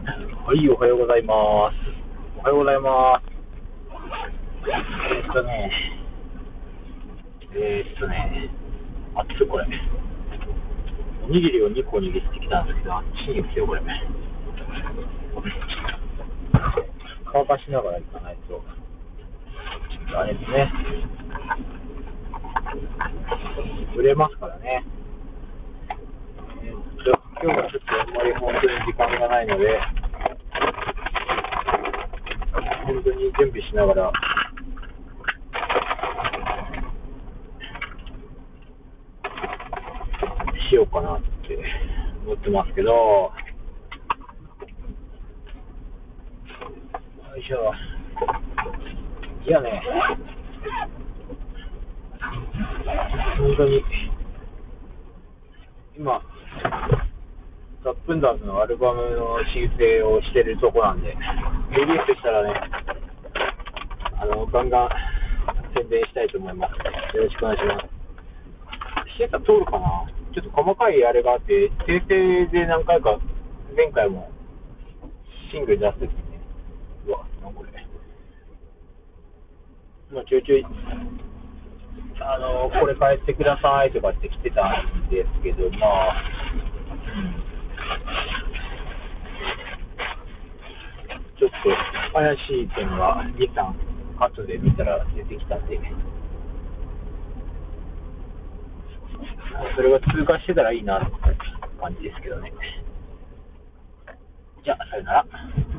はい、おはようございます。おはようございます。えーっとね、えーっとね、あっつこれ。おにぎりを2個握ってきたんですけど、あっちいですよ、これ。乾かしながらいかないと。あれですね。売れますからね。今日はちょっとあんまり本当に時間がないので、本当に準備しながら、しようかなって思ってますけど、よいしょ。いやね、本当に、今、ザップンダーズのアルバムの修正をしてるとこなんで、リリースしたらね、あの、ガンガン宣伝したいと思います。よろしくお願いします。シエタ通るかな？ちょっと細かいあれがあって、訂正で何回か、前回もシングル出すときにね、うわ、なんこれ。まあ、ちょいちょい、あの、これ変えてくださいとかって来てたんですけど、まあ、うんちょっと怪しい点は2、3、後で見たら出てきたんで、それが通過してたらいいなって感じですけどね。じゃあ、さよなら。